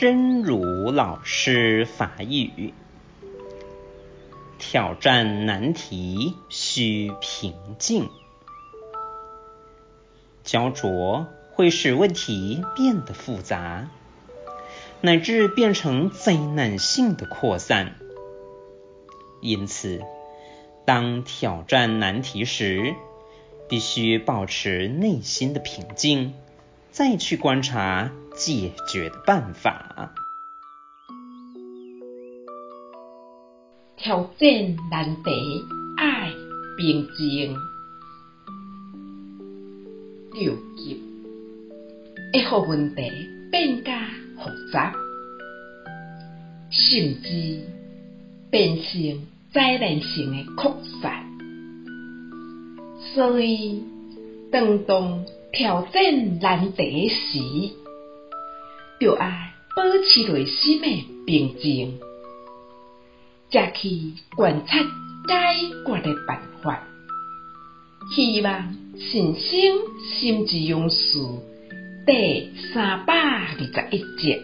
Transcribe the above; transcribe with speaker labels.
Speaker 1: 真如老师法语：挑战难题需平静，焦灼会使问题变得复杂，乃至变成灾难性的扩散。因此，当挑战难题时，必须保持内心的平静，再去观察解决的办法。
Speaker 2: 挑战难题爱平静，六级会让问题变加复杂，甚至变成灾难性的扩散。所以，当当挑战难题时，就要保持内心的平静，才去观察解决的办法。希望信心心之勇士第三百二十一集。